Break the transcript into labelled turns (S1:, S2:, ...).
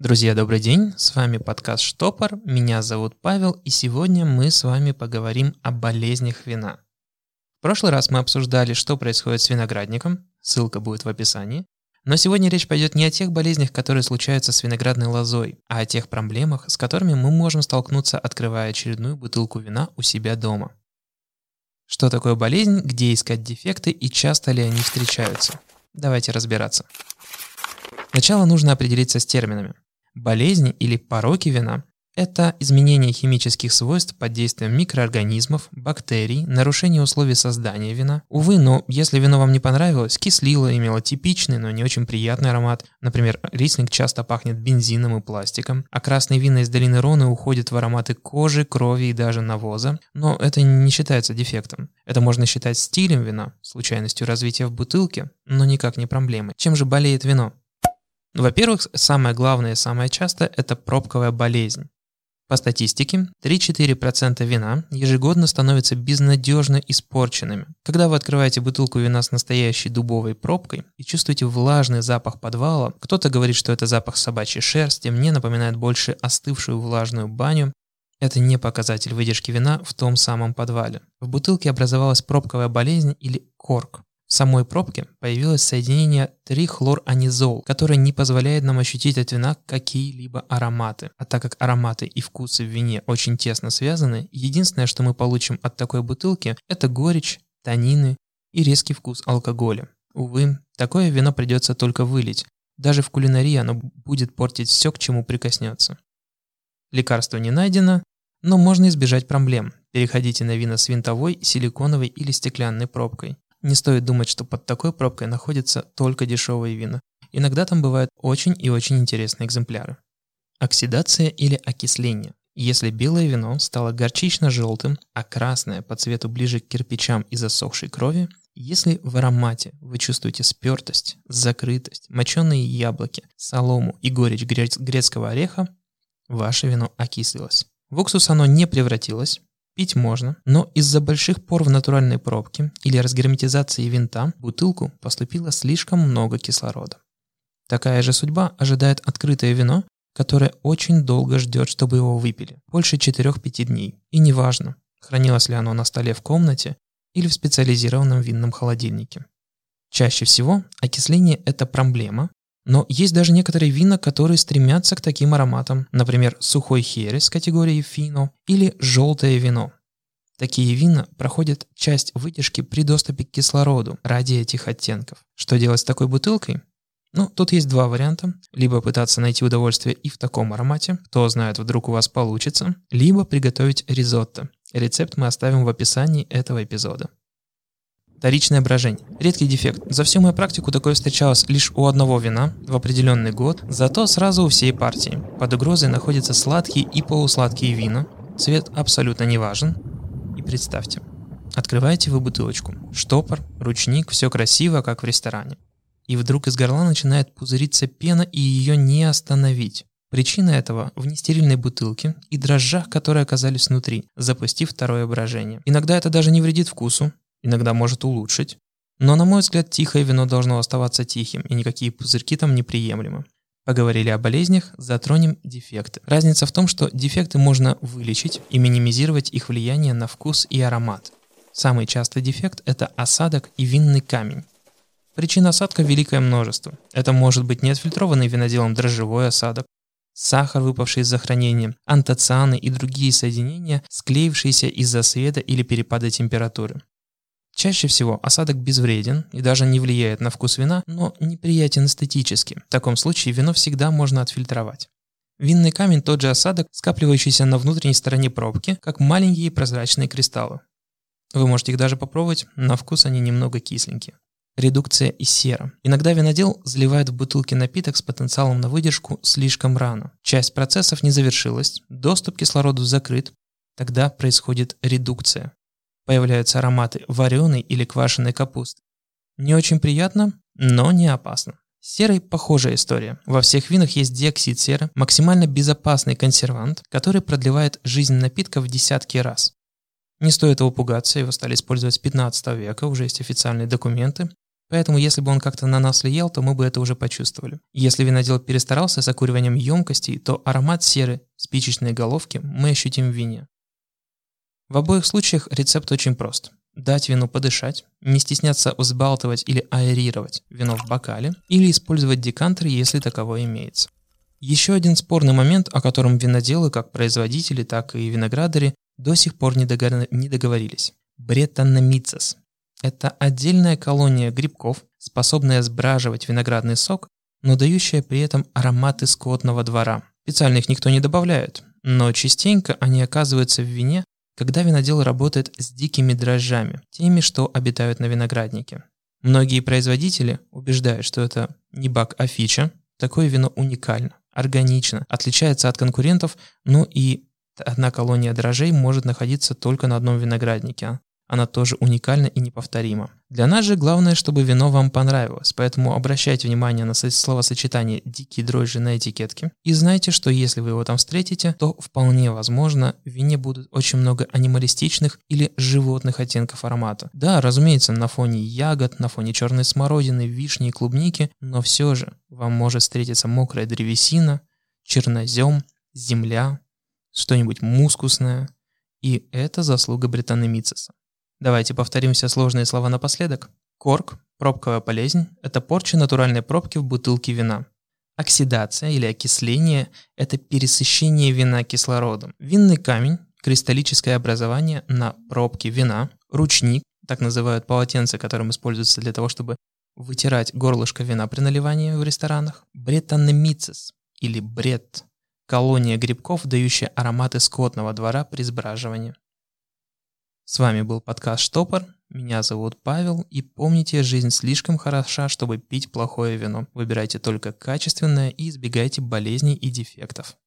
S1: Друзья, добрый день, с вами подкаст «Штопор», меня зовут Павел, и сегодня мы с вами поговорим о болезнях вина. В прошлый раз мы обсуждали, что происходит с виноградником, ссылка будет в описании, но сегодня речь пойдет не о тех болезнях, которые случаются с виноградной лозой, а о тех проблемах, с которыми мы можем столкнуться, открывая очередную бутылку вина у себя дома. Что такое болезнь, где искать дефекты и часто ли они встречаются? Давайте разбираться. Сначала нужно определиться с терминами. Болезни или пороки вина – это изменение химических свойств под действием микроорганизмов, бактерий, нарушение условий создания вина. Увы, но если вино вам не понравилось, кислило, имело типичный, но не очень приятный аромат. Например, рислинг часто пахнет бензином и пластиком, а красные вина из долины Роны уходят в ароматы кожи, крови и даже навоза. Но это не считается дефектом. Это можно считать стилем вина, случайностью развития в бутылке, но никак не проблемой. Чем же болеет вино? Во-первых, самое главное и самое частое – это пробковая болезнь. По статистике, 3-4% вина ежегодно становятся безнадежно испорченными. Когда вы открываете бутылку вина с настоящей дубовой пробкой и чувствуете влажный запах подвала, кто-то говорит, что это запах собачьей шерсти, мне напоминает больше остывшую влажную баню, это не показатель выдержки вина в том самом подвале. В бутылке образовалась пробковая болезнь или корк. В самой пробке появилось соединение трихлоранизол, которое не позволяет нам ощутить от вина какие-либо ароматы. А так как ароматы и вкусы в вине очень тесно связаны, единственное, что мы получим от такой бутылки, это горечь, танины и резкий вкус алкоголя. Увы, такое вино придется только вылить. Даже в кулинарии оно будет портить все, к чему прикоснется. Лекарство не найдено, но можно избежать проблем. Переходите на вина с винтовой, силиконовой или стеклянной пробкой. Не стоит думать, что под такой пробкой находятся только дешевые вина. Иногда там бывают очень и очень интересные экземпляры. Оксидация или окисление. Если белое вино стало горчично-желтым, а красное по цвету ближе к кирпичам и засохшей крови, если в аромате вы чувствуете спертость, закрытость, моченые яблоки, солому и горечь грецкого ореха, ваше вино окислилось. В уксус оно не превратилось, Пить можно, но из-за больших пор в натуральной пробке или разгерметизации винта в бутылку поступило слишком много кислорода. Такая же судьба ожидает открытое вино, которое очень долго ждет, чтобы его выпили, больше 4-5 дней. И неважно, хранилось ли оно на столе в комнате или в специализированном винном холодильнике. Чаще всего окисление – это проблема, но есть даже некоторые вина, которые стремятся к таким ароматам, например, сухой херес категории фино или желтое вино. Такие вина проходят часть выдержки при доступе к кислороду ради этих оттенков. Что делать с такой бутылкой? Ну, тут есть два варианта. Либо пытаться найти удовольствие и в таком аромате, кто знает, вдруг у вас получится, либо приготовить ризотто. Рецепт мы оставим в описании этого эпизода. Вторичное брожение. Редкий дефект. За всю мою практику такое встречалось лишь у одного вина в определенный год, зато сразу у всей партии. Под угрозой находятся сладкие и полусладкие вина. Цвет абсолютно не важен. И представьте, открываете вы бутылочку. Штопор, ручник, все красиво, как в ресторане. И вдруг из горла начинает пузыриться пена, и ее не остановить. Причина этого в нестерильной бутылке и дрожжах, которые оказались внутри, запустив второе брожение. Иногда это даже не вредит вкусу, иногда может улучшить. Но, на мой взгляд, тихое вино должно оставаться тихим, и никакие пузырьки там неприемлемы. Поговорили о болезнях, затронем дефекты. Разница в том, что дефекты можно вылечить и минимизировать их влияние на вкус и аромат. Самый частый дефект – это осадок и винный камень. Причин осадка великое множество. Это может быть неотфильтрованный виноделом дрожжевой осадок, сахар, выпавший из-за хранения, антоцианы и другие соединения, склеившиеся из-за света или перепада температуры. Чаще всего осадок безвреден и даже не влияет на вкус вина, но неприятен эстетически. В таком случае вино всегда можно отфильтровать. Винный камень – тот же осадок, скапливающийся на внутренней стороне пробки, как маленькие прозрачные кристаллы. Вы можете их даже попробовать, на вкус они немного кисленькие. Редукция и сера. Иногда винодел заливает в бутылки напиток с потенциалом на выдержку слишком рано. Часть процессов не завершилась, доступ кислороду закрыт, тогда происходит редукция появляются ароматы вареной или квашеной капусты. Не очень приятно, но не опасно. С серой похожая история. Во всех винах есть диоксид серы, максимально безопасный консервант, который продлевает жизнь напитка в десятки раз. Не стоит его пугаться, его стали использовать с 15 века, уже есть официальные документы. Поэтому если бы он как-то на нас влиял, то мы бы это уже почувствовали. Если винодел перестарался с окуриванием емкостей, то аромат серы, спичечной головки мы ощутим в вине. В обоих случаях рецепт очень прост. Дать вину подышать, не стесняться взбалтывать или аэрировать вино в бокале или использовать декантер, если таковой имеется. Еще один спорный момент, о котором виноделы, как производители, так и виноградари, до сих пор не, договорились. Бретономицес – это отдельная колония грибков, способная сбраживать виноградный сок, но дающая при этом ароматы скотного двора. Специально их никто не добавляет, но частенько они оказываются в вине, когда винодел работает с дикими дрожжами, теми, что обитают на винограднике. Многие производители убеждают, что это не баг, а фича. Такое вино уникально, органично, отличается от конкурентов, но и одна колония дрожжей может находиться только на одном винограднике, она тоже уникальна и неповторима. Для нас же главное, чтобы вино вам понравилось, поэтому обращайте внимание на словосочетание «дикие дрожжи» на этикетке. И знайте, что если вы его там встретите, то вполне возможно в вине будут очень много анималистичных или животных оттенков аромата. Да, разумеется, на фоне ягод, на фоне черной смородины, вишни и клубники, но все же вам может встретиться мокрая древесина, чернозем, земля, что-нибудь мускусное, и это заслуга Британемицеса. Давайте повторим все сложные слова напоследок. Корк, пробковая болезнь – это порча натуральной пробки в бутылке вина. Оксидация или окисление – это пересыщение вина кислородом. Винный камень – кристаллическое образование на пробке вина. Ручник – так называют полотенце, которым используется для того, чтобы вытирать горлышко вина при наливании в ресторанах. Бретанемицис или бред – колония грибков, дающая ароматы скотного двора при сбраживании. С вами был подкаст «Штопор». Меня зовут Павел, и помните, жизнь слишком хороша, чтобы пить плохое вино. Выбирайте только качественное и избегайте болезней и дефектов.